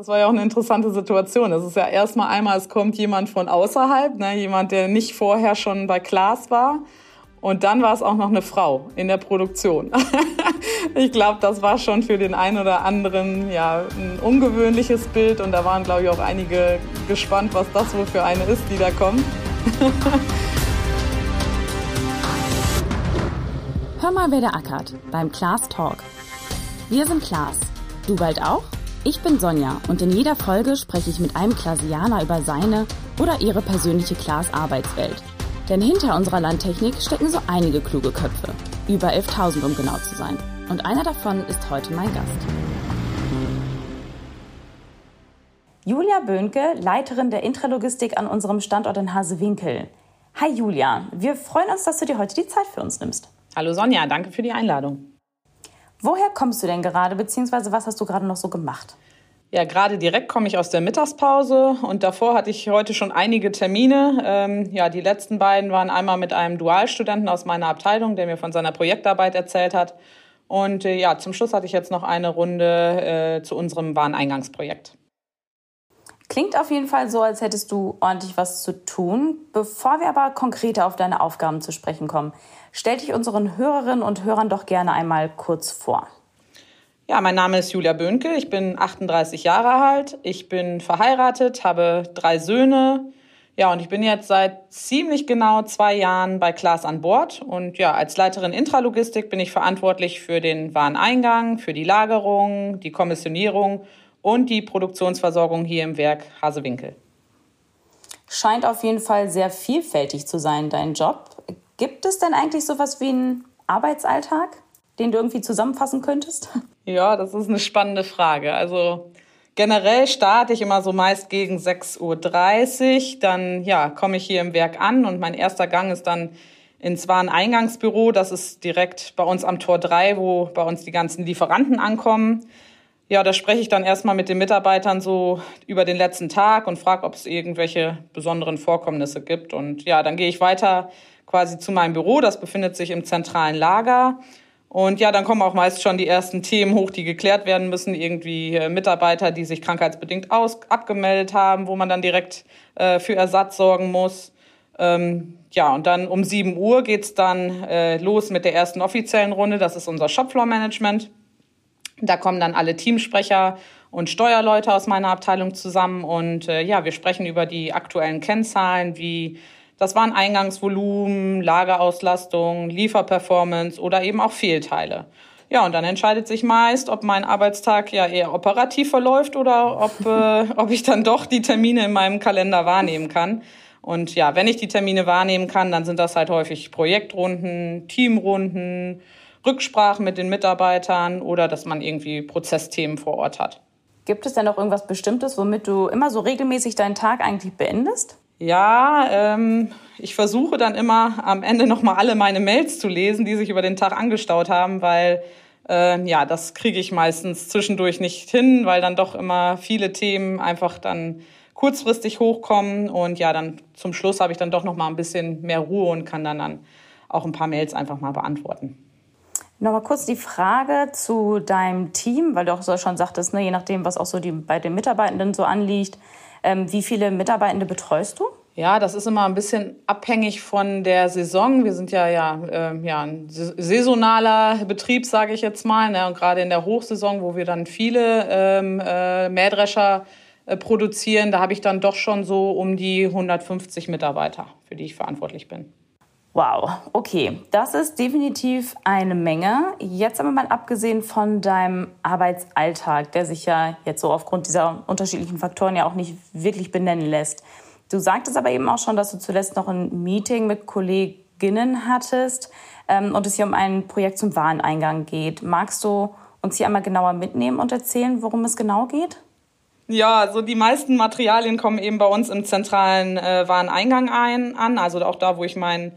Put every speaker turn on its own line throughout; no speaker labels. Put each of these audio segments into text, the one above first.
Das war ja auch eine interessante Situation. Das ist ja erstmal einmal, es kommt jemand von außerhalb, ne, jemand, der nicht vorher schon bei Klaas war. Und dann war es auch noch eine Frau in der Produktion. ich glaube, das war schon für den einen oder anderen ja ein ungewöhnliches Bild und da waren, glaube ich, auch einige gespannt, was das wohl für eine ist, die da kommt.
Hör mal, wer der ackert beim Klaas Talk. Wir sind Klaas. Du bald auch? Ich bin Sonja und in jeder Folge spreche ich mit einem Klasianer über seine oder ihre persönliche Klaas Arbeitswelt. Denn hinter unserer Landtechnik stecken so einige kluge Köpfe. Über 11.000, um genau zu sein. Und einer davon ist heute mein Gast. Julia Böhnke, Leiterin der Intralogistik an unserem Standort in Hasewinkel. Hi Julia, wir freuen uns, dass du dir heute die Zeit für uns nimmst.
Hallo Sonja, danke für die Einladung.
Woher kommst du denn gerade, beziehungsweise was hast du gerade noch so gemacht?
Ja, gerade direkt komme ich aus der Mittagspause und davor hatte ich heute schon einige Termine. Ähm, ja, die letzten beiden waren einmal mit einem Dualstudenten aus meiner Abteilung, der mir von seiner Projektarbeit erzählt hat. Und äh, ja, zum Schluss hatte ich jetzt noch eine Runde äh, zu unserem Wareneingangsprojekt.
Klingt auf jeden Fall so, als hättest du ordentlich was zu tun. Bevor wir aber konkreter auf deine Aufgaben zu sprechen kommen, stell dich unseren Hörerinnen und Hörern doch gerne einmal kurz vor.
Ja, mein Name ist Julia Böhnke, ich bin 38 Jahre alt, ich bin verheiratet, habe drei Söhne. Ja, und ich bin jetzt seit ziemlich genau zwei Jahren bei Klaas an Bord. Und ja, als Leiterin Intralogistik bin ich verantwortlich für den Wareneingang, für die Lagerung, die Kommissionierung und die Produktionsversorgung hier im Werk Hasewinkel.
Scheint auf jeden Fall sehr vielfältig zu sein, dein Job. Gibt es denn eigentlich sowas wie einen Arbeitsalltag, den du irgendwie zusammenfassen könntest?
Ja, das ist eine spannende Frage. Also generell starte ich immer so meist gegen 6.30 Uhr. Dann ja, komme ich hier im Werk an und mein erster Gang ist dann ins Wareneingangsbüro. Das ist direkt bei uns am Tor 3, wo bei uns die ganzen Lieferanten ankommen. Ja, da spreche ich dann erstmal mit den Mitarbeitern so über den letzten Tag und frage, ob es irgendwelche besonderen Vorkommnisse gibt. Und ja, dann gehe ich weiter quasi zu meinem Büro. Das befindet sich im zentralen Lager. Und ja, dann kommen auch meist schon die ersten Themen hoch, die geklärt werden müssen. Irgendwie äh, Mitarbeiter, die sich krankheitsbedingt aus abgemeldet haben, wo man dann direkt äh, für Ersatz sorgen muss. Ähm, ja, und dann um 7 Uhr geht's dann äh, los mit der ersten offiziellen Runde. Das ist unser Shopfloor-Management. Da kommen dann alle Teamsprecher und Steuerleute aus meiner Abteilung zusammen. Und äh, ja, wir sprechen über die aktuellen Kennzahlen wie das waren Eingangsvolumen, Lagerauslastung, Lieferperformance oder eben auch Fehlteile. Ja, und dann entscheidet sich meist, ob mein Arbeitstag ja eher operativ verläuft oder ob, äh, ob ich dann doch die Termine in meinem Kalender wahrnehmen kann. Und ja, wenn ich die Termine wahrnehmen kann, dann sind das halt häufig Projektrunden, Teamrunden, Rücksprachen mit den Mitarbeitern oder dass man irgendwie Prozessthemen vor Ort hat.
Gibt es denn noch irgendwas Bestimmtes, womit du immer so regelmäßig deinen Tag eigentlich beendest?
Ja, ähm, ich versuche dann immer am Ende nochmal alle meine Mails zu lesen, die sich über den Tag angestaut haben, weil äh, ja, das kriege ich meistens zwischendurch nicht hin, weil dann doch immer viele Themen einfach dann kurzfristig hochkommen und ja, dann zum Schluss habe ich dann doch nochmal ein bisschen mehr Ruhe und kann dann, dann auch ein paar Mails einfach mal beantworten.
Nochmal kurz die Frage zu deinem Team, weil du auch so schon sagtest, ne, je nachdem, was auch so die, bei den Mitarbeitenden so anliegt, wie viele Mitarbeitende betreust du?
Ja, das ist immer ein bisschen abhängig von der Saison. Wir sind ja, ja, äh, ja ein saisonaler Betrieb, sage ich jetzt mal. Ne? Und gerade in der Hochsaison, wo wir dann viele ähm, äh, Mähdrescher äh, produzieren, da habe ich dann doch schon so um die 150 Mitarbeiter, für die ich verantwortlich bin.
Wow, okay, das ist definitiv eine Menge. Jetzt aber mal abgesehen von deinem Arbeitsalltag, der sich ja jetzt so aufgrund dieser unterschiedlichen Faktoren ja auch nicht wirklich benennen lässt. Du sagtest aber eben auch schon, dass du zuletzt noch ein Meeting mit Kolleginnen hattest ähm, und es hier um ein Projekt zum Wareneingang geht. Magst du uns hier einmal genauer mitnehmen und erzählen, worum es genau geht?
Ja, also die meisten Materialien kommen eben bei uns im zentralen äh, Wareneingang ein, an, also auch da, wo ich mein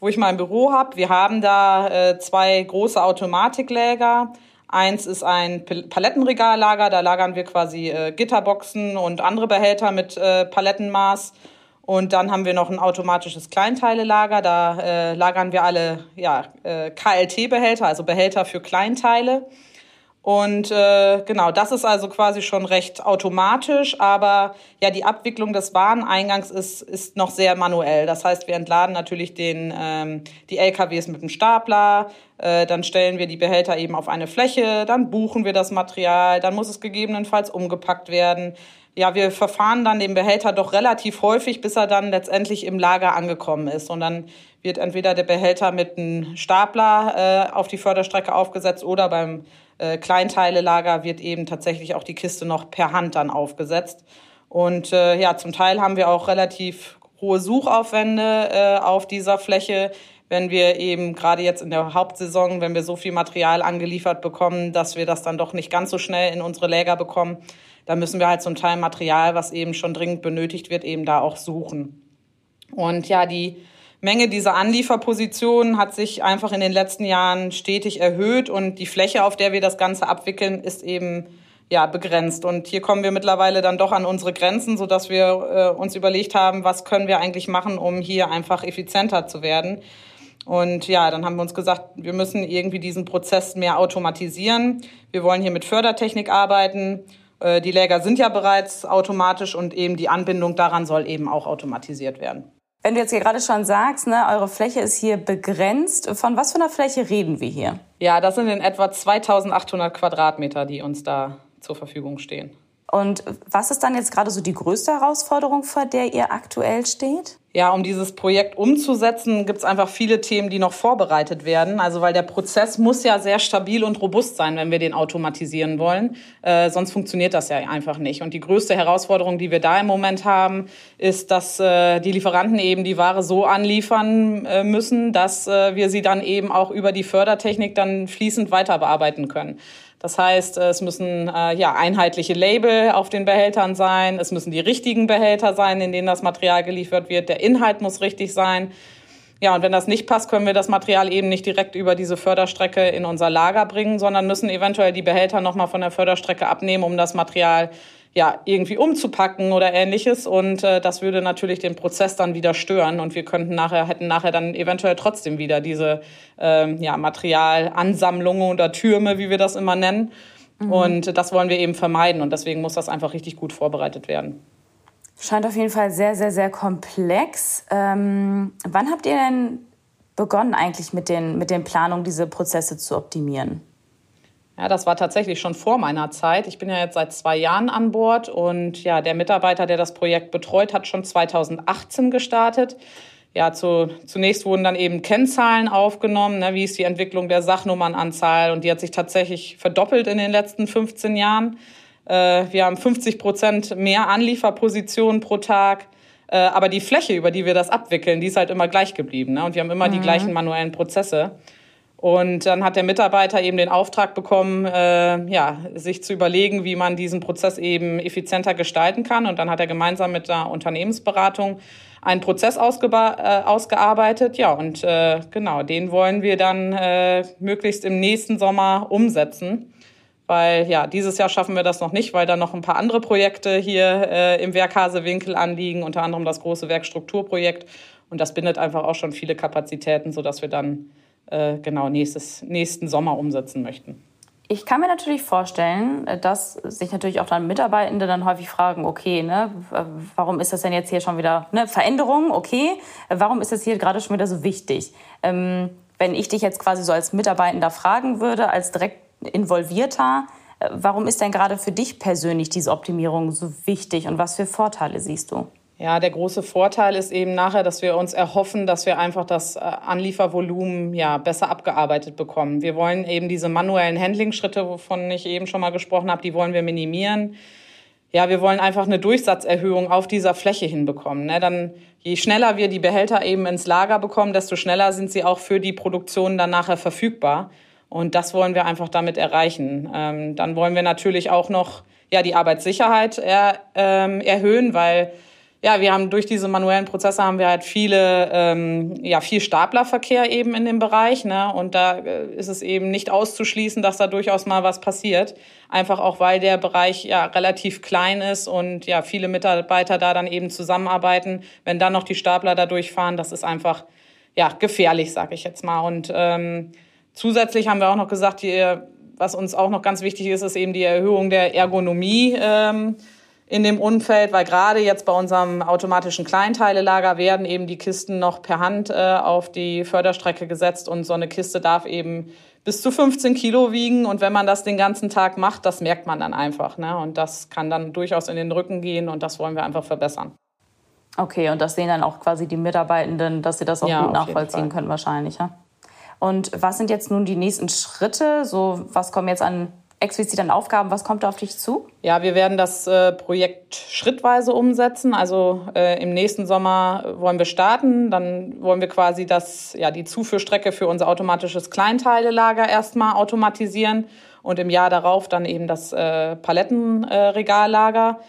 wo ich mein Büro habe. Wir haben da äh, zwei große Automatikläger. Eins ist ein Palettenregallager, da lagern wir quasi äh, Gitterboxen und andere Behälter mit äh, Palettenmaß. Und dann haben wir noch ein automatisches Kleinteilelager, da äh, lagern wir alle ja, äh, KLT-Behälter, also Behälter für Kleinteile. Und äh, genau, das ist also quasi schon recht automatisch, aber ja, die Abwicklung des Wareneingangs ist, ist noch sehr manuell. Das heißt, wir entladen natürlich den, ähm, die LKWs mit dem Stapler, äh, dann stellen wir die Behälter eben auf eine Fläche, dann buchen wir das Material, dann muss es gegebenenfalls umgepackt werden. Ja, wir verfahren dann den Behälter doch relativ häufig, bis er dann letztendlich im Lager angekommen ist. Und dann wird entweder der Behälter mit einem Stapler äh, auf die Förderstrecke aufgesetzt oder beim äh, Kleinteilelager wird eben tatsächlich auch die Kiste noch per Hand dann aufgesetzt. Und äh, ja, zum Teil haben wir auch relativ hohe Suchaufwände äh, auf dieser Fläche, wenn wir eben gerade jetzt in der Hauptsaison, wenn wir so viel Material angeliefert bekommen, dass wir das dann doch nicht ganz so schnell in unsere Läger bekommen, da müssen wir halt zum Teil Material, was eben schon dringend benötigt wird, eben da auch suchen. Und ja, die Menge dieser Anlieferpositionen hat sich einfach in den letzten Jahren stetig erhöht und die Fläche, auf der wir das Ganze abwickeln, ist eben ja begrenzt. Und hier kommen wir mittlerweile dann doch an unsere Grenzen, so dass wir äh, uns überlegt haben, was können wir eigentlich machen, um hier einfach effizienter zu werden. Und ja, dann haben wir uns gesagt, wir müssen irgendwie diesen Prozess mehr automatisieren. Wir wollen hier mit Fördertechnik arbeiten. Äh, die Läger sind ja bereits automatisch und eben die Anbindung daran soll eben auch automatisiert werden.
Wenn du jetzt hier gerade schon sagst, ne, eure Fläche ist hier begrenzt, von was für einer Fläche reden wir hier?
Ja, das sind in etwa 2800 Quadratmeter, die uns da zur Verfügung stehen.
Und was ist dann jetzt gerade so die größte Herausforderung, vor der ihr aktuell steht?
Ja, um dieses Projekt umzusetzen, gibt es einfach viele Themen, die noch vorbereitet werden. Also weil der Prozess muss ja sehr stabil und robust sein, wenn wir den automatisieren wollen. Äh, sonst funktioniert das ja einfach nicht. Und die größte Herausforderung, die wir da im Moment haben, ist, dass äh, die Lieferanten eben die Ware so anliefern äh, müssen, dass äh, wir sie dann eben auch über die Fördertechnik dann fließend weiter bearbeiten können. Das heißt, es müssen äh, ja einheitliche Label auf den Behältern sein, es müssen die richtigen Behälter sein, in denen das Material geliefert wird, der Inhalt muss richtig sein. Ja, und wenn das nicht passt, können wir das Material eben nicht direkt über diese Förderstrecke in unser Lager bringen, sondern müssen eventuell die Behälter nochmal von der Förderstrecke abnehmen, um das Material ja, irgendwie umzupacken oder ähnliches. Und äh, das würde natürlich den Prozess dann wieder stören. Und wir könnten nachher, hätten nachher dann eventuell trotzdem wieder diese ähm, ja, Materialansammlungen oder Türme, wie wir das immer nennen. Mhm. Und das wollen wir eben vermeiden. Und deswegen muss das einfach richtig gut vorbereitet werden.
Scheint auf jeden Fall sehr, sehr, sehr komplex. Ähm, wann habt ihr denn begonnen eigentlich mit den, mit den Planungen, diese Prozesse zu optimieren?
Ja, das war tatsächlich schon vor meiner Zeit. Ich bin ja jetzt seit zwei Jahren an Bord und ja, der Mitarbeiter, der das Projekt betreut, hat schon 2018 gestartet. Ja, zu, zunächst wurden dann eben Kennzahlen aufgenommen, ne, wie ist die Entwicklung der Sachnummernanzahl und die hat sich tatsächlich verdoppelt in den letzten 15 Jahren. Äh, wir haben 50 Prozent mehr Anlieferpositionen pro Tag. Äh, aber die Fläche, über die wir das abwickeln, die ist halt immer gleich geblieben. Ne? Und wir haben immer mhm. die gleichen manuellen Prozesse. Und dann hat der Mitarbeiter eben den Auftrag bekommen, äh, ja, sich zu überlegen, wie man diesen Prozess eben effizienter gestalten kann. Und dann hat er gemeinsam mit der Unternehmensberatung einen Prozess äh, ausgearbeitet. Ja, und äh, genau, den wollen wir dann äh, möglichst im nächsten Sommer umsetzen. Weil ja, dieses Jahr schaffen wir das noch nicht, weil da noch ein paar andere Projekte hier äh, im Werk Hasewinkel anliegen, unter anderem das große Werkstrukturprojekt. Und das bindet einfach auch schon viele Kapazitäten, sodass wir dann äh, genau nächstes, nächsten Sommer umsetzen möchten.
Ich kann mir natürlich vorstellen, äh, dass sich natürlich auch dann Mitarbeitende dann häufig fragen, okay, ne, warum ist das denn jetzt hier schon wieder eine Veränderung? Okay, warum ist das hier gerade schon wieder so wichtig? Ähm, wenn ich dich jetzt quasi so als Mitarbeitender fragen würde, als direkt involvierter, äh, warum ist denn gerade für dich persönlich diese Optimierung so wichtig und was für Vorteile siehst du?
Ja, der große Vorteil ist eben nachher, dass wir uns erhoffen, dass wir einfach das äh, Anliefervolumen ja besser abgearbeitet bekommen. Wir wollen eben diese manuellen Handling-Schritte, wovon ich eben schon mal gesprochen habe, die wollen wir minimieren. Ja, wir wollen einfach eine Durchsatzerhöhung auf dieser Fläche hinbekommen. Ne? Dann, je schneller wir die Behälter eben ins Lager bekommen, desto schneller sind sie auch für die Produktion dann nachher verfügbar. Und das wollen wir einfach damit erreichen. Ähm, dann wollen wir natürlich auch noch ja die Arbeitssicherheit er, ähm, erhöhen, weil ja, wir haben durch diese manuellen Prozesse haben wir halt viele, ähm, ja, viel Staplerverkehr eben in dem Bereich, ne? Und da äh, ist es eben nicht auszuschließen, dass da durchaus mal was passiert. Einfach auch, weil der Bereich ja relativ klein ist und ja, viele Mitarbeiter da dann eben zusammenarbeiten. Wenn dann noch die Stapler da durchfahren, das ist einfach, ja, gefährlich, sag ich jetzt mal. Und ähm, zusätzlich haben wir auch noch gesagt, die was uns auch noch ganz wichtig ist, ist eben die Erhöhung der Ergonomie ähm, in dem Umfeld, weil gerade jetzt bei unserem automatischen Kleinteilelager werden eben die Kisten noch per Hand äh, auf die Förderstrecke gesetzt und so eine Kiste darf eben bis zu 15 Kilo wiegen und wenn man das den ganzen Tag macht, das merkt man dann einfach. Ne? Und das kann dann durchaus in den Rücken gehen und das wollen wir einfach verbessern.
Okay, und das sehen dann auch quasi die Mitarbeitenden, dass sie das auch ja, gut nachvollziehen können wahrscheinlich. Ja? Und was sind jetzt nun die nächsten Schritte? So, was kommen jetzt an explizit an Aufgaben. Was kommt da auf dich zu?
Ja, wir werden das äh, Projekt schrittweise umsetzen. Also äh, im nächsten Sommer wollen wir starten. Dann wollen wir quasi das, ja, die Zuführstrecke für unser automatisches Kleinteilelager erstmal automatisieren und im Jahr darauf dann eben das äh, Palettenregallager.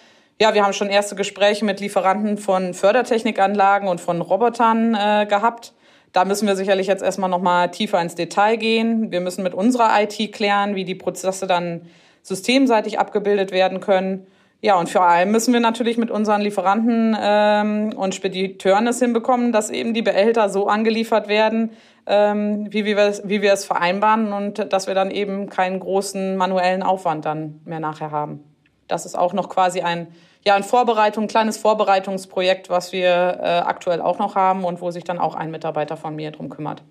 ja, wir haben schon erste Gespräche mit Lieferanten von Fördertechnikanlagen und von Robotern äh, gehabt. Da müssen wir sicherlich jetzt erstmal nochmal tiefer ins Detail gehen. Wir müssen mit unserer IT klären, wie die Prozesse dann systemseitig abgebildet werden können. Ja, und vor allem müssen wir natürlich mit unseren Lieferanten ähm, und Spediteuren es hinbekommen, dass eben die Behälter so angeliefert werden, ähm, wie, wie, wir, wie wir es vereinbaren und dass wir dann eben keinen großen manuellen Aufwand dann mehr nachher haben. Das ist auch noch quasi ein ja, ein Vorbereitung, ein kleines Vorbereitungsprojekt, was wir äh, aktuell auch noch haben und wo sich dann auch ein Mitarbeiter von mir drum kümmert.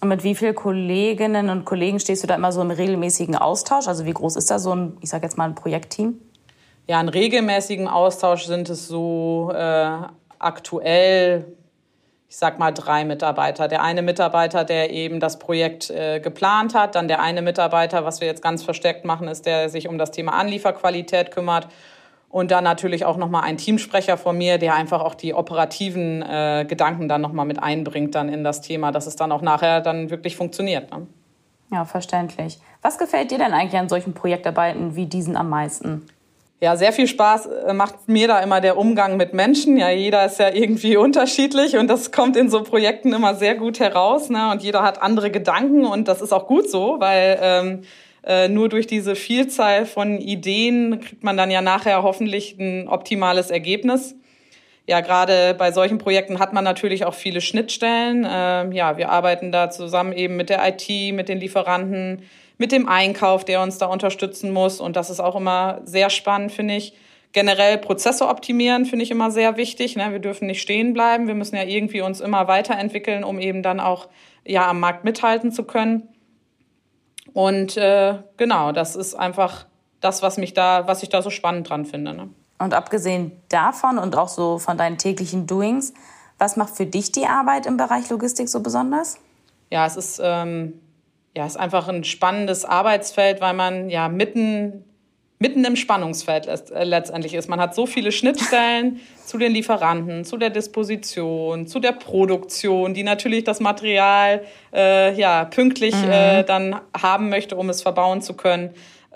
Und mit wie vielen Kolleginnen und Kollegen stehst du da immer so im regelmäßigen Austausch? Also wie groß ist da so ein, ich sage jetzt mal, ein Projektteam?
Ja, in regelmäßigen Austausch sind es so äh, aktuell ich sag mal, drei Mitarbeiter. Der eine Mitarbeiter, der eben das Projekt äh, geplant hat, dann der eine Mitarbeiter, was wir jetzt ganz verstärkt machen, ist, der sich um das Thema Anlieferqualität kümmert. Und dann natürlich auch nochmal ein Teamsprecher von mir, der einfach auch die operativen äh, Gedanken dann nochmal mit einbringt dann in das Thema, dass es dann auch nachher dann wirklich funktioniert. Ne?
Ja, verständlich. Was gefällt dir denn eigentlich an solchen Projektarbeiten wie diesen am meisten?
Ja, sehr viel Spaß äh, macht mir da immer der Umgang mit Menschen. Ja, jeder ist ja irgendwie unterschiedlich und das kommt in so Projekten immer sehr gut heraus. Ne? Und jeder hat andere Gedanken und das ist auch gut so, weil ähm, äh, nur durch diese Vielzahl von Ideen kriegt man dann ja nachher hoffentlich ein optimales Ergebnis. Ja, gerade bei solchen Projekten hat man natürlich auch viele Schnittstellen. Ähm, ja, wir arbeiten da zusammen eben mit der IT, mit den Lieferanten, mit dem Einkauf, der uns da unterstützen muss. Und das ist auch immer sehr spannend, finde ich. Generell Prozesse optimieren finde ich immer sehr wichtig. Ne? Wir dürfen nicht stehen bleiben. Wir müssen ja irgendwie uns immer weiterentwickeln, um eben dann auch ja am Markt mithalten zu können. Und äh, genau, das ist einfach das, was mich da, was ich da so spannend dran finde. Ne?
Und abgesehen davon und auch so von deinen täglichen Doings, was macht für dich die Arbeit im Bereich Logistik so besonders?
Ja, es ist ähm, ja, ist einfach ein spannendes Arbeitsfeld, weil man ja mitten, mitten im Spannungsfeld äh, letztendlich ist. Man hat so viele Schnittstellen zu den Lieferanten, zu der Disposition, zu der Produktion, die natürlich das Material äh, ja, pünktlich mhm. äh, dann haben möchte, um es verbauen zu können.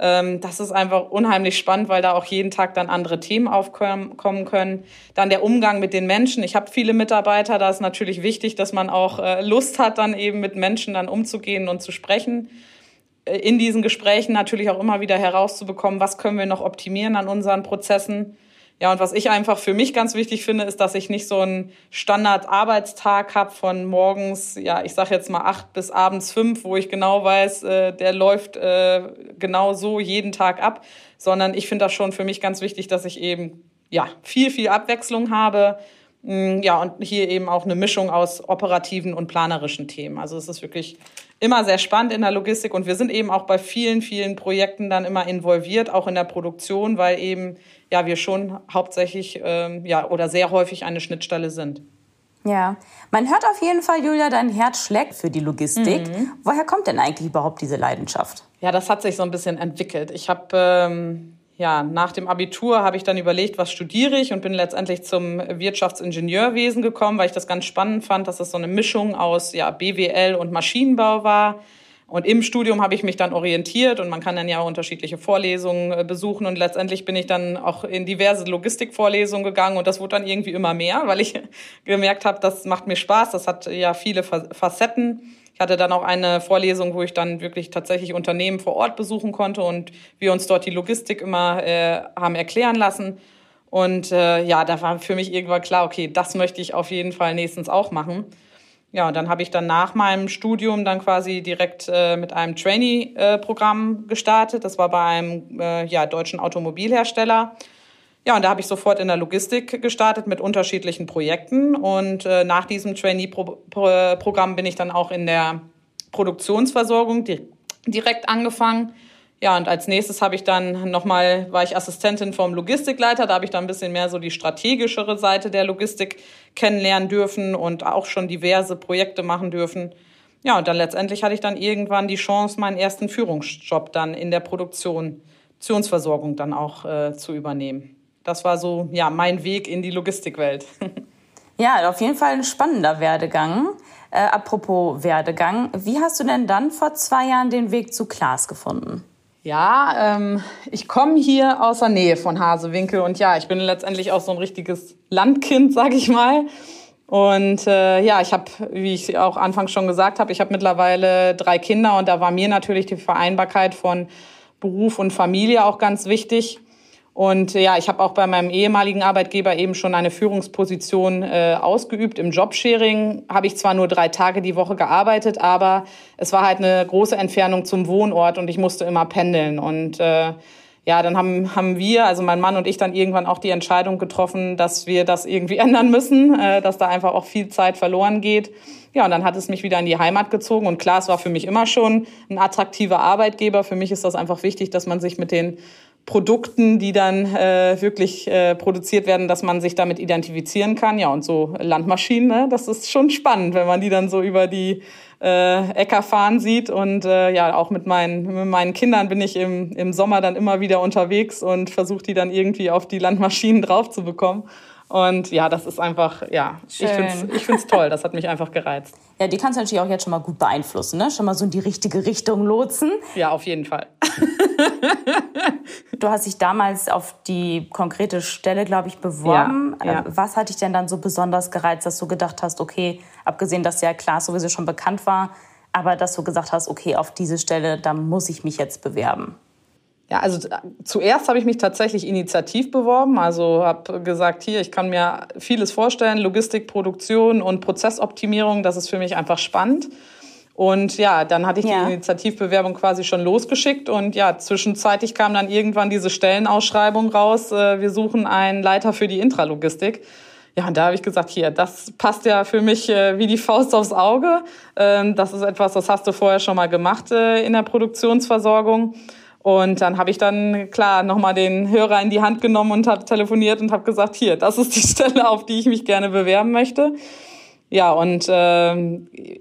Ähm, das ist einfach unheimlich spannend, weil da auch jeden Tag dann andere Themen aufkommen können. Dann der Umgang mit den Menschen. Ich habe viele Mitarbeiter, da ist natürlich wichtig, dass man auch äh, Lust hat, dann eben mit Menschen dann umzugehen und zu sprechen. Äh, in diesen Gesprächen natürlich auch immer wieder herauszubekommen, was können wir noch optimieren an unseren Prozessen ja, und was ich einfach für mich ganz wichtig finde, ist, dass ich nicht so einen Standard-Arbeitstag habe von morgens, ja, ich sage jetzt mal acht bis abends fünf, wo ich genau weiß, äh, der läuft äh, genau so jeden Tag ab, sondern ich finde das schon für mich ganz wichtig, dass ich eben ja viel, viel Abwechslung habe. Mm, ja, und hier eben auch eine Mischung aus operativen und planerischen Themen. Also es ist wirklich immer sehr spannend in der Logistik und wir sind eben auch bei vielen, vielen Projekten dann immer involviert, auch in der Produktion, weil eben ja wir schon hauptsächlich ähm, ja oder sehr häufig eine Schnittstelle sind.
Ja, man hört auf jeden Fall, Julia, dein Herz schlägt für die Logistik. Mhm. Woher kommt denn eigentlich überhaupt diese Leidenschaft?
Ja, das hat sich so ein bisschen entwickelt. Ich habe ähm, ja nach dem Abitur habe ich dann überlegt, was studiere ich und bin letztendlich zum Wirtschaftsingenieurwesen gekommen, weil ich das ganz spannend fand, dass es so eine Mischung aus ja BWL und Maschinenbau war. Und im Studium habe ich mich dann orientiert und man kann dann ja auch unterschiedliche Vorlesungen äh, besuchen und letztendlich bin ich dann auch in diverse Logistikvorlesungen gegangen und das wurde dann irgendwie immer mehr, weil ich gemerkt habe, das macht mir Spaß, das hat ja viele Facetten. Hatte dann auch eine Vorlesung, wo ich dann wirklich tatsächlich Unternehmen vor Ort besuchen konnte und wir uns dort die Logistik immer äh, haben erklären lassen. Und äh, ja, da war für mich irgendwann klar, okay, das möchte ich auf jeden Fall nächstens auch machen. Ja, und dann habe ich dann nach meinem Studium dann quasi direkt äh, mit einem Trainee-Programm gestartet. Das war bei einem äh, ja, deutschen Automobilhersteller. Ja, und da habe ich sofort in der Logistik gestartet mit unterschiedlichen Projekten. Und äh, nach diesem Trainee-Programm bin ich dann auch in der Produktionsversorgung direkt angefangen. Ja, und als nächstes habe ich dann nochmal, war ich Assistentin vom Logistikleiter, da habe ich dann ein bisschen mehr so die strategischere Seite der Logistik kennenlernen dürfen und auch schon diverse Projekte machen dürfen. Ja, und dann letztendlich hatte ich dann irgendwann die Chance, meinen ersten Führungsjob dann in der Produktion, Produktionsversorgung dann auch äh, zu übernehmen. Das war so, ja, mein Weg in die Logistikwelt.
Ja, auf jeden Fall ein spannender Werdegang. Äh, apropos Werdegang, wie hast du denn dann vor zwei Jahren den Weg zu Klaas gefunden?
Ja, ähm, ich komme hier aus der Nähe von Hasewinkel und ja, ich bin letztendlich auch so ein richtiges Landkind, sag ich mal. Und äh, ja, ich habe, wie ich auch anfangs schon gesagt habe, ich habe mittlerweile drei Kinder und da war mir natürlich die Vereinbarkeit von Beruf und Familie auch ganz wichtig. Und ja, ich habe auch bei meinem ehemaligen Arbeitgeber eben schon eine Führungsposition äh, ausgeübt. Im Jobsharing habe ich zwar nur drei Tage die Woche gearbeitet, aber es war halt eine große Entfernung zum Wohnort und ich musste immer pendeln. Und äh, ja, dann haben, haben wir, also mein Mann und ich, dann irgendwann auch die Entscheidung getroffen, dass wir das irgendwie ändern müssen, äh, dass da einfach auch viel Zeit verloren geht. Ja, und dann hat es mich wieder in die Heimat gezogen. Und klar, es war für mich immer schon ein attraktiver Arbeitgeber. Für mich ist das einfach wichtig, dass man sich mit den Produkten, die dann äh, wirklich äh, produziert werden, dass man sich damit identifizieren kann. Ja, und so Landmaschinen, ne, das ist schon spannend, wenn man die dann so über die äh, Äcker fahren sieht. Und äh, ja, auch mit meinen, mit meinen Kindern bin ich im, im Sommer dann immer wieder unterwegs und versuche die dann irgendwie auf die Landmaschinen drauf zu bekommen. Und ja, das ist einfach, ja, Schön. ich finde es ich find's toll. Das hat mich einfach gereizt.
Ja, die kannst du natürlich auch jetzt schon mal gut beeinflussen, ne? Schon mal so in die richtige Richtung lotsen.
Ja, auf jeden Fall.
du hast dich damals auf die konkrete Stelle, glaube ich, beworben. Ja, ja. Äh, was hat dich denn dann so besonders gereizt, dass du gedacht hast, okay, abgesehen, dass ja klar sowieso schon bekannt war, aber dass du gesagt hast, okay, auf diese Stelle, da muss ich mich jetzt bewerben?
Ja, also zuerst habe ich mich tatsächlich initiativ beworben, also habe gesagt, hier, ich kann mir vieles vorstellen, Logistik, Produktion und Prozessoptimierung, das ist für mich einfach spannend. Und ja, dann hatte ich ja. die Initiativbewerbung quasi schon losgeschickt und ja, zwischenzeitlich kam dann irgendwann diese Stellenausschreibung raus, äh, wir suchen einen Leiter für die Intralogistik. Ja, und da habe ich gesagt, hier, das passt ja für mich äh, wie die Faust aufs Auge. Ähm, das ist etwas, das hast du vorher schon mal gemacht äh, in der Produktionsversorgung. Und dann habe ich dann klar nochmal den Hörer in die Hand genommen und habe telefoniert und habe gesagt, hier, das ist die Stelle, auf die ich mich gerne bewerben möchte. Ja, und äh,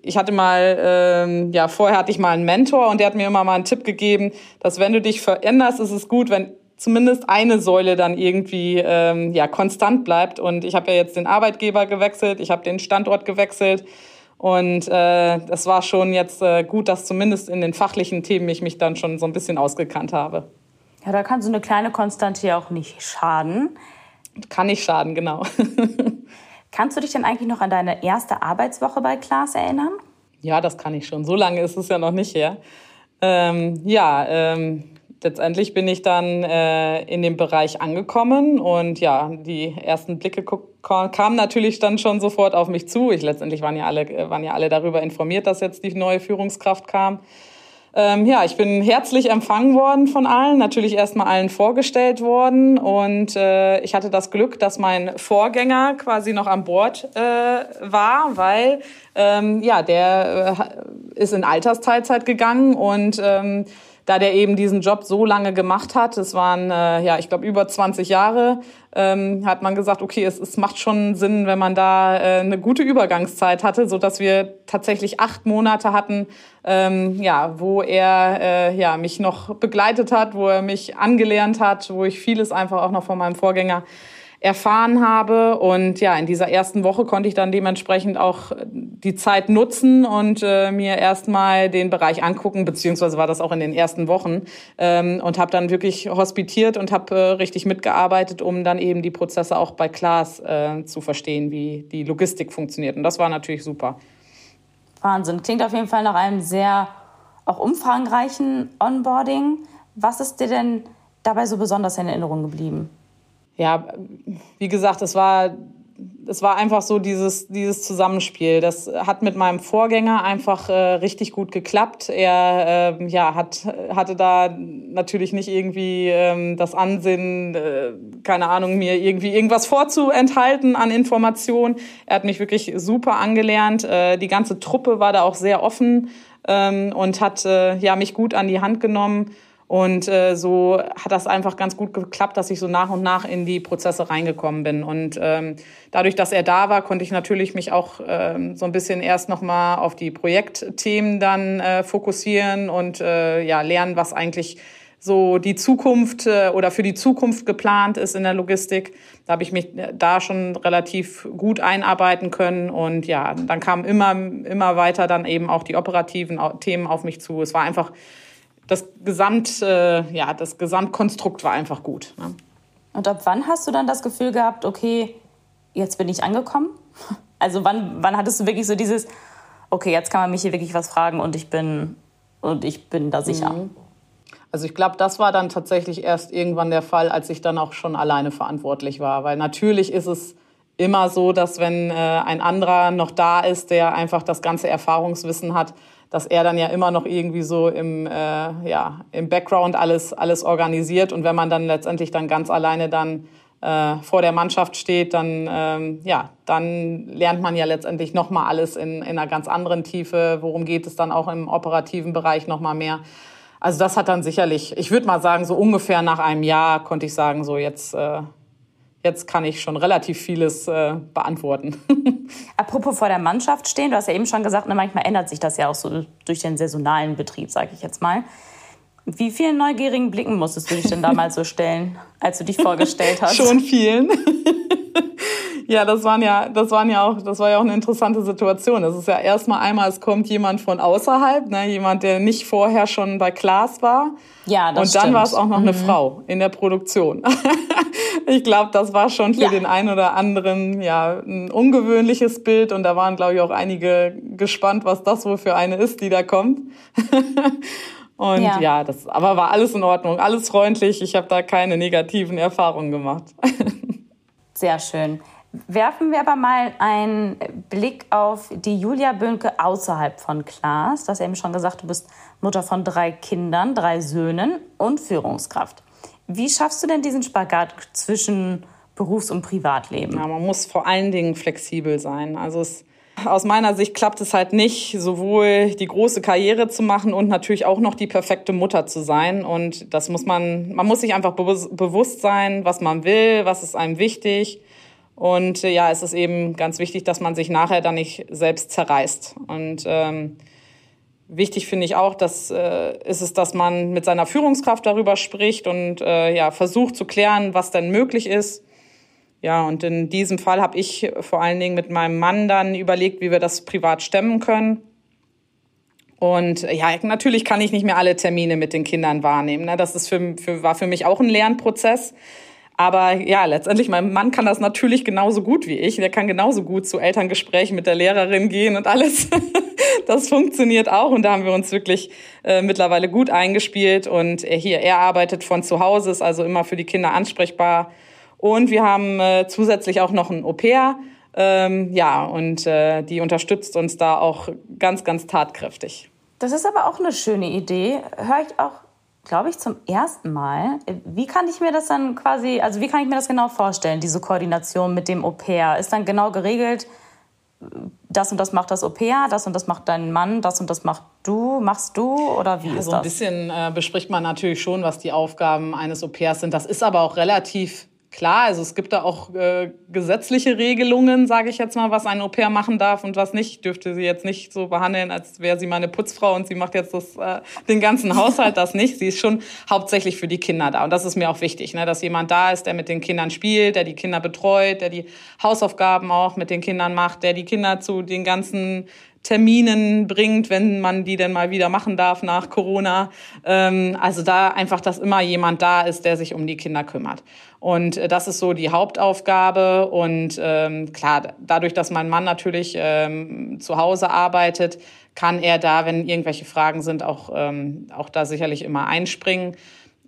ich hatte mal, äh, ja, vorher hatte ich mal einen Mentor und der hat mir immer mal einen Tipp gegeben, dass wenn du dich veränderst, ist es gut, wenn zumindest eine Säule dann irgendwie ähm, ja konstant bleibt. Und ich habe ja jetzt den Arbeitgeber gewechselt, ich habe den Standort gewechselt und äh, das war schon jetzt äh, gut, dass zumindest in den fachlichen Themen ich mich dann schon so ein bisschen ausgekannt habe.
Ja, da kann so eine kleine Konstante ja auch nicht schaden.
Kann nicht schaden, genau.
Kannst du dich denn eigentlich noch an deine erste Arbeitswoche bei Klaas erinnern?
Ja, das kann ich schon. So lange ist es ja noch nicht her. Ähm, ja, ähm, letztendlich bin ich dann äh, in dem Bereich angekommen und ja, die ersten Blicke kamen natürlich dann schon sofort auf mich zu. Ich letztendlich waren ja alle waren ja alle darüber informiert, dass jetzt die neue Führungskraft kam. Ähm, ja, ich bin herzlich empfangen worden von allen, natürlich erstmal allen vorgestellt worden und äh, ich hatte das Glück, dass mein Vorgänger quasi noch an Bord äh, war, weil ähm, ja, der äh, ist in Altersteilzeit gegangen und ähm, da der eben diesen Job so lange gemacht hat, es waren, äh, ja, ich glaube, über 20 Jahre, ähm, hat man gesagt, okay, es, es macht schon Sinn, wenn man da äh, eine gute Übergangszeit hatte, so dass wir tatsächlich acht Monate hatten, ähm, ja, wo er äh, ja, mich noch begleitet hat, wo er mich angelernt hat, wo ich vieles einfach auch noch von meinem Vorgänger erfahren habe. Und ja, in dieser ersten Woche konnte ich dann dementsprechend auch die Zeit nutzen und äh, mir erstmal den Bereich angucken, beziehungsweise war das auch in den ersten Wochen ähm, und habe dann wirklich hospitiert und habe äh, richtig mitgearbeitet, um dann eben die Prozesse auch bei Klaas äh, zu verstehen, wie die Logistik funktioniert. Und das war natürlich super.
Wahnsinn. Klingt auf jeden Fall nach einem sehr auch umfangreichen Onboarding. Was ist dir denn dabei so besonders in Erinnerung geblieben?
Ja, wie gesagt, es war es war einfach so dieses, dieses Zusammenspiel. Das hat mit meinem Vorgänger einfach äh, richtig gut geklappt. Er äh, ja, hat, hatte da natürlich nicht irgendwie ähm, das Ansinnen, äh, keine Ahnung, mir irgendwie irgendwas vorzuenthalten an Informationen. Er hat mich wirklich super angelernt. Äh, die ganze Truppe war da auch sehr offen ähm, und hat äh, ja, mich gut an die Hand genommen. Und äh, so hat das einfach ganz gut geklappt, dass ich so nach und nach in die Prozesse reingekommen bin. Und ähm, dadurch, dass er da war, konnte ich natürlich mich auch ähm, so ein bisschen erst nochmal auf die Projektthemen dann äh, fokussieren und äh, ja lernen, was eigentlich so die Zukunft äh, oder für die Zukunft geplant ist in der Logistik. Da habe ich mich äh, da schon relativ gut einarbeiten können und ja, dann kamen immer immer weiter dann eben auch die operativen Themen auf mich zu. Es war einfach das Gesamt, äh, ja, das Gesamtkonstrukt war einfach gut. Ne?
Und ab wann hast du dann das Gefühl gehabt, okay, jetzt bin ich angekommen? Also wann, wann hattest du wirklich so dieses, okay, jetzt kann man mich hier wirklich was fragen und ich bin, und ich bin da sicher? Mhm.
Also ich glaube, das war dann tatsächlich erst irgendwann der Fall, als ich dann auch schon alleine verantwortlich war. Weil natürlich ist es immer so, dass wenn äh, ein anderer noch da ist, der einfach das ganze Erfahrungswissen hat, dass er dann ja immer noch irgendwie so im, äh, ja, im Background alles, alles organisiert. Und wenn man dann letztendlich dann ganz alleine dann äh, vor der Mannschaft steht, dann, ähm, ja, dann lernt man ja letztendlich nochmal alles in, in einer ganz anderen Tiefe. Worum geht es dann auch im operativen Bereich nochmal mehr? Also das hat dann sicherlich, ich würde mal sagen, so ungefähr nach einem Jahr konnte ich sagen, so jetzt, äh, jetzt kann ich schon relativ vieles äh, beantworten.
Apropos vor der Mannschaft stehen, du hast ja eben schon gesagt, ne, manchmal ändert sich das ja auch so durch den saisonalen Betrieb, sage ich jetzt mal. Wie vielen neugierigen Blicken musstest du dich denn damals so stellen, als du dich vorgestellt hast?
Schon vielen. ja, das waren ja, das waren ja auch, das war ja auch eine interessante Situation. Es ist ja erstmal einmal, es kommt jemand von außerhalb, ne, jemand, der nicht vorher schon bei Klaas war. Ja, das Und dann stimmt. war es auch noch eine mhm. Frau in der Produktion. ich glaube, das war schon für ja. den einen oder anderen ja ein ungewöhnliches Bild und da waren, glaube ich, auch einige gespannt, was das wohl für eine ist, die da kommt. und ja. ja, das aber war alles in Ordnung, alles freundlich. Ich habe da keine negativen Erfahrungen gemacht.
Sehr schön. Werfen wir aber mal einen Blick auf die Julia Bönke außerhalb von Klaas. Du hast eben schon gesagt, du bist Mutter von drei Kindern, drei Söhnen und Führungskraft. Wie schaffst du denn diesen Spagat zwischen Berufs- und Privatleben?
Ja, man muss vor allen Dingen flexibel sein. Also es, aus meiner Sicht klappt es halt nicht, sowohl die große Karriere zu machen und natürlich auch noch die perfekte Mutter zu sein. Und das muss man, man muss sich einfach bewusst sein, was man will, was ist einem wichtig. Und ja, es ist eben ganz wichtig, dass man sich nachher dann nicht selbst zerreißt. Und ähm, Wichtig finde ich auch, dass äh, ist es, dass man mit seiner Führungskraft darüber spricht und äh, ja versucht zu klären, was denn möglich ist. Ja, und in diesem Fall habe ich vor allen Dingen mit meinem Mann dann überlegt, wie wir das privat stemmen können. Und ja, natürlich kann ich nicht mehr alle Termine mit den Kindern wahrnehmen. Ne? Das ist für, für, war für mich auch ein Lernprozess. Aber ja, letztendlich, mein Mann kann das natürlich genauso gut wie ich. Der kann genauso gut zu Elterngesprächen mit der Lehrerin gehen und alles. das funktioniert auch und da haben wir uns wirklich äh, mittlerweile gut eingespielt. Und er hier, er arbeitet von zu Hause, ist also immer für die Kinder ansprechbar. Und wir haben äh, zusätzlich auch noch ein Au-pair. Ähm, ja, und äh, die unterstützt uns da auch ganz, ganz tatkräftig.
Das ist aber auch eine schöne Idee. Höre ich auch glaube ich, zum ersten Mal. Wie kann ich mir das dann quasi, also wie kann ich mir das genau vorstellen, diese Koordination mit dem Au-pair? Ist dann genau geregelt, das und das macht das Au-pair, das und das macht dein Mann, das und das machst du, machst du oder wie ja, ist
so
das?
ein bisschen äh, bespricht man natürlich schon, was die Aufgaben eines Au-pairs sind. Das ist aber auch relativ Klar, also es gibt da auch äh, gesetzliche Regelungen, sage ich jetzt mal, was ein Au-pair machen darf und was nicht. Ich dürfte sie jetzt nicht so behandeln, als wäre sie meine Putzfrau und sie macht jetzt das, äh, den ganzen Haushalt, das nicht. Sie ist schon hauptsächlich für die Kinder da. Und das ist mir auch wichtig, ne, dass jemand da ist, der mit den Kindern spielt, der die Kinder betreut, der die Hausaufgaben auch mit den Kindern macht, der die Kinder zu den ganzen Terminen bringt, wenn man die denn mal wieder machen darf nach Corona. Ähm, also da einfach, dass immer jemand da ist, der sich um die Kinder kümmert. Und äh, das ist so die Hauptaufgabe. Und ähm, klar, dadurch, dass mein Mann natürlich ähm, zu Hause arbeitet, kann er da, wenn irgendwelche Fragen sind, auch, ähm, auch da sicherlich immer einspringen.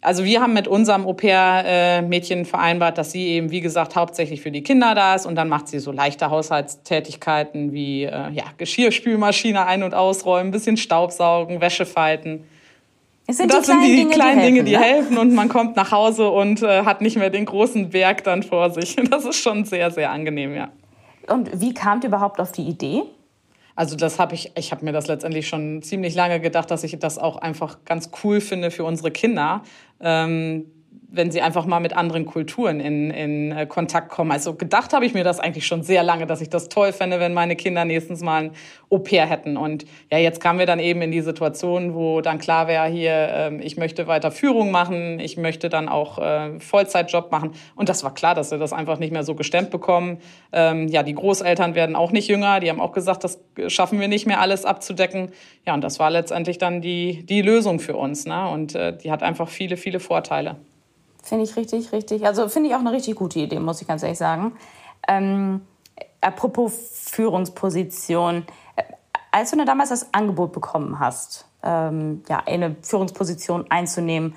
Also wir haben mit unserem Au-pair-Mädchen vereinbart, dass sie eben, wie gesagt, hauptsächlich für die Kinder da ist und dann macht sie so leichte Haushaltstätigkeiten wie äh, ja, Geschirrspülmaschine ein- und ausräumen, bisschen Staubsaugen, Wäsche falten. Es sind das die sind die Dinge, kleinen die Dinge, die helfen, helfen und man kommt nach Hause und äh, hat nicht mehr den großen Berg dann vor sich. Das ist schon sehr, sehr angenehm, ja.
Und wie kamt ihr überhaupt auf die Idee?
Also das habe ich, ich habe mir das letztendlich schon ziemlich lange gedacht, dass ich das auch einfach ganz cool finde für unsere Kinder. Ähm, wenn sie einfach mal mit anderen Kulturen in, in äh, Kontakt kommen. Also gedacht habe ich mir das eigentlich schon sehr lange, dass ich das toll fände, wenn meine Kinder nächstens mal ein Au-pair hätten. Und ja, jetzt kamen wir dann eben in die Situation, wo dann klar wäre, hier, äh, ich möchte weiter Führung machen, ich möchte dann auch äh, Vollzeitjob machen. Und das war klar, dass wir das einfach nicht mehr so gestemmt bekommen. Ähm, ja, die Großeltern werden auch nicht jünger, die haben auch gesagt, das schaffen wir nicht mehr alles abzudecken. Ja, und das war letztendlich dann die, die Lösung für uns. Ne? Und äh, die hat einfach viele, viele Vorteile.
Finde ich richtig, richtig. Also finde ich auch eine richtig gute Idee, muss ich ganz ehrlich sagen. Ähm, apropos Führungsposition. Äh, als du damals das Angebot bekommen hast, ähm, ja, eine Führungsposition einzunehmen,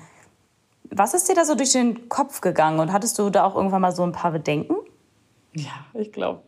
was ist dir da so durch den Kopf gegangen und hattest du da auch irgendwann mal so ein paar Bedenken?
Ja, ich glaube,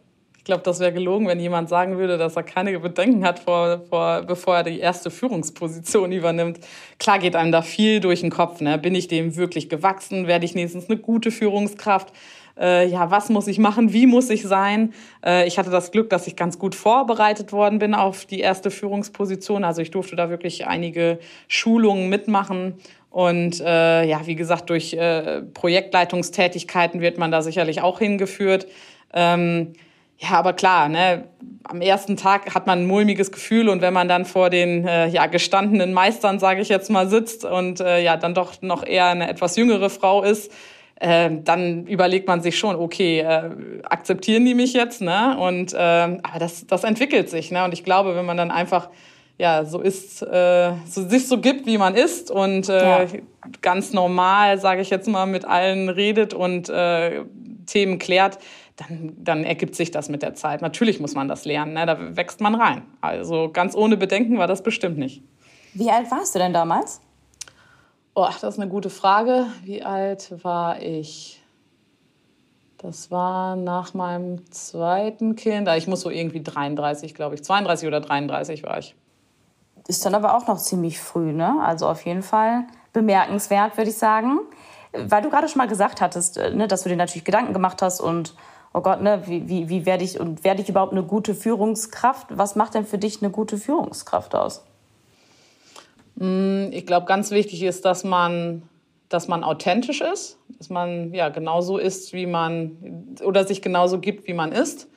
glaube, das wäre gelogen, wenn jemand sagen würde, dass er keine Bedenken hat, vor, vor, bevor er die erste Führungsposition übernimmt. Klar geht einem da viel durch den Kopf. Ne? Bin ich dem wirklich gewachsen? Werde ich nächstens eine gute Führungskraft? Äh, ja, was muss ich machen? Wie muss ich sein? Äh, ich hatte das Glück, dass ich ganz gut vorbereitet worden bin auf die erste Führungsposition. Also ich durfte da wirklich einige Schulungen mitmachen. Und äh, ja, wie gesagt, durch äh, Projektleitungstätigkeiten wird man da sicherlich auch hingeführt. Ähm, ja, aber klar, ne, am ersten Tag hat man ein mulmiges Gefühl und wenn man dann vor den äh, ja, gestandenen Meistern, sage ich jetzt mal, sitzt und äh, ja dann doch noch eher eine etwas jüngere Frau ist, äh, dann überlegt man sich schon, okay, äh, akzeptieren die mich jetzt, ne? Und äh, aber das das entwickelt sich, ne? Und ich glaube, wenn man dann einfach ja so ist, äh, so sich so gibt, wie man ist und äh, ja. ganz normal, sage ich jetzt mal, mit allen redet und äh, Themen klärt, dann, dann ergibt sich das mit der Zeit. Natürlich muss man das lernen, ne? da wächst man rein. Also ganz ohne Bedenken war das bestimmt nicht.
Wie alt warst du denn damals?
Oh, das ist eine gute Frage. Wie alt war ich? Das war nach meinem zweiten Kind. Ah, ich muss so irgendwie 33, glaube ich. 32 oder 33 war ich.
Ist dann aber auch noch ziemlich früh, ne? Also auf jeden Fall bemerkenswert, würde ich sagen. Weil du gerade schon mal gesagt hattest, äh, ne, dass du dir natürlich Gedanken gemacht hast und oh Gott, ne, wie, wie, wie werde ich und werde ich überhaupt eine gute Führungskraft? Was macht denn für dich eine gute Führungskraft aus?
Mm, ich glaube, ganz wichtig ist, dass man, dass man authentisch ist, dass man ja genauso ist, wie man oder sich genauso gibt, wie man ist.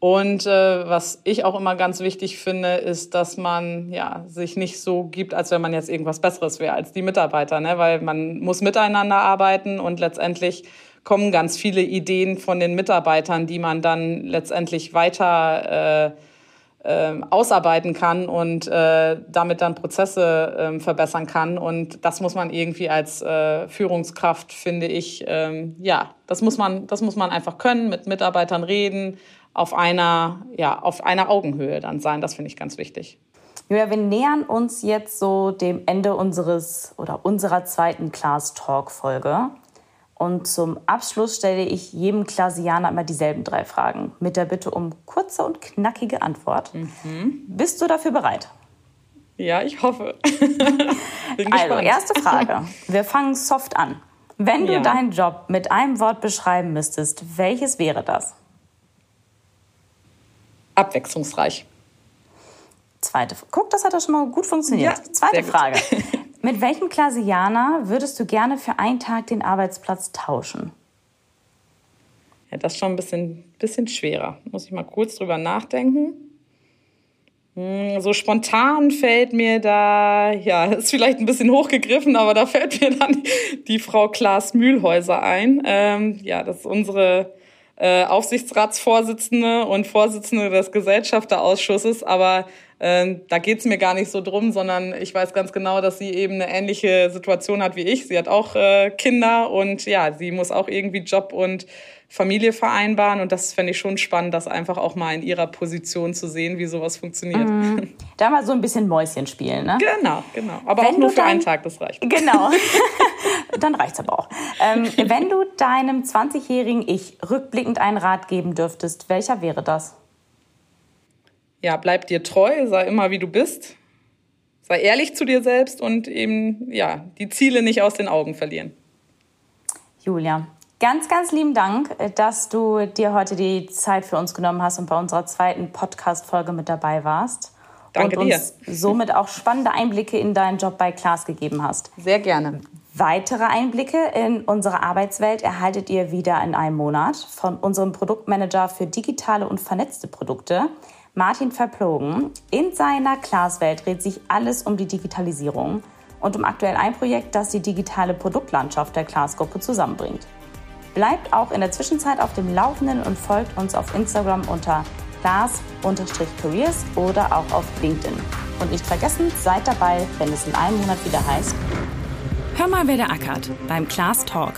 Und äh, was ich auch immer ganz wichtig finde, ist, dass man ja sich nicht so gibt, als wenn man jetzt irgendwas Besseres wäre als die Mitarbeiter, ne? weil man muss miteinander arbeiten und letztendlich kommen ganz viele Ideen von den Mitarbeitern, die man dann letztendlich weiter äh, äh, ausarbeiten kann und äh, damit dann Prozesse äh, verbessern kann. Und das muss man irgendwie als äh, Führungskraft, finde ich, ähm, ja, das muss man, das muss man einfach können, mit Mitarbeitern reden, auf einer, ja, auf einer Augenhöhe dann sein. Das finde ich ganz wichtig.
Julia, wir nähern uns jetzt so dem Ende unseres oder unserer zweiten Class Talk Folge. Und zum Abschluss stelle ich jedem Klasianer immer dieselben drei Fragen mit der Bitte um kurze und knackige Antwort. Mhm. Bist du dafür bereit?
Ja, ich hoffe.
also, erste Frage. Wir fangen soft an. Wenn du ja. deinen Job mit einem Wort beschreiben müsstest, welches wäre das?
Abwechslungsreich.
Zweite. Guck, das hat doch schon mal gut funktioniert. Ja, Zweite Frage. Mit welchem Klasianer würdest du gerne für einen Tag den Arbeitsplatz tauschen?
Ja, das ist schon ein bisschen, bisschen schwerer. Muss ich mal kurz drüber nachdenken. Hm, so spontan fällt mir da, ja, ist vielleicht ein bisschen hochgegriffen, aber da fällt mir dann die Frau Klaas Mühlhäuser ein. Ähm, ja, das ist unsere äh, Aufsichtsratsvorsitzende und Vorsitzende des Gesellschafterausschusses, aber äh, da geht's mir gar nicht so drum, sondern ich weiß ganz genau, dass sie eben eine ähnliche Situation hat wie ich. Sie hat auch äh, Kinder und ja, sie muss auch irgendwie Job und Familie vereinbaren. Und das fände ich schon spannend, das einfach auch mal in ihrer Position zu sehen, wie sowas funktioniert.
Mhm. Da mal so ein bisschen Mäuschen spielen, ne?
Genau, genau. Aber Wenn auch nur für dein... einen Tag, das reicht.
Genau. Dann reicht's aber auch. Ähm, wenn du deinem 20-jährigen Ich rückblickend einen Rat geben dürftest, welcher wäre das?
Ja, bleib dir treu, sei immer wie du bist. Sei ehrlich zu dir selbst und eben, ja, die Ziele nicht aus den Augen verlieren.
Julia, ganz, ganz lieben Dank, dass du dir heute die Zeit für uns genommen hast und bei unserer zweiten Podcast-Folge mit dabei warst.
Danke
und
dir.
uns somit auch spannende Einblicke in deinen Job bei Klaas gegeben hast.
Sehr gerne.
Weitere Einblicke in unsere Arbeitswelt erhaltet ihr wieder in einem Monat von unserem Produktmanager für digitale und vernetzte Produkte, Martin Verplogen. In seiner Klaas-Welt dreht sich alles um die Digitalisierung und um aktuell ein Projekt, das die digitale Produktlandschaft der Klaas-Gruppe zusammenbringt. Bleibt auch in der Zwischenzeit auf dem Laufenden und folgt uns auf Instagram unter class-careers oder auch auf LinkedIn. Und nicht vergessen, seid dabei, wenn es in einem Monat wieder heißt.
Hör mal, wer der ackert beim Class Talk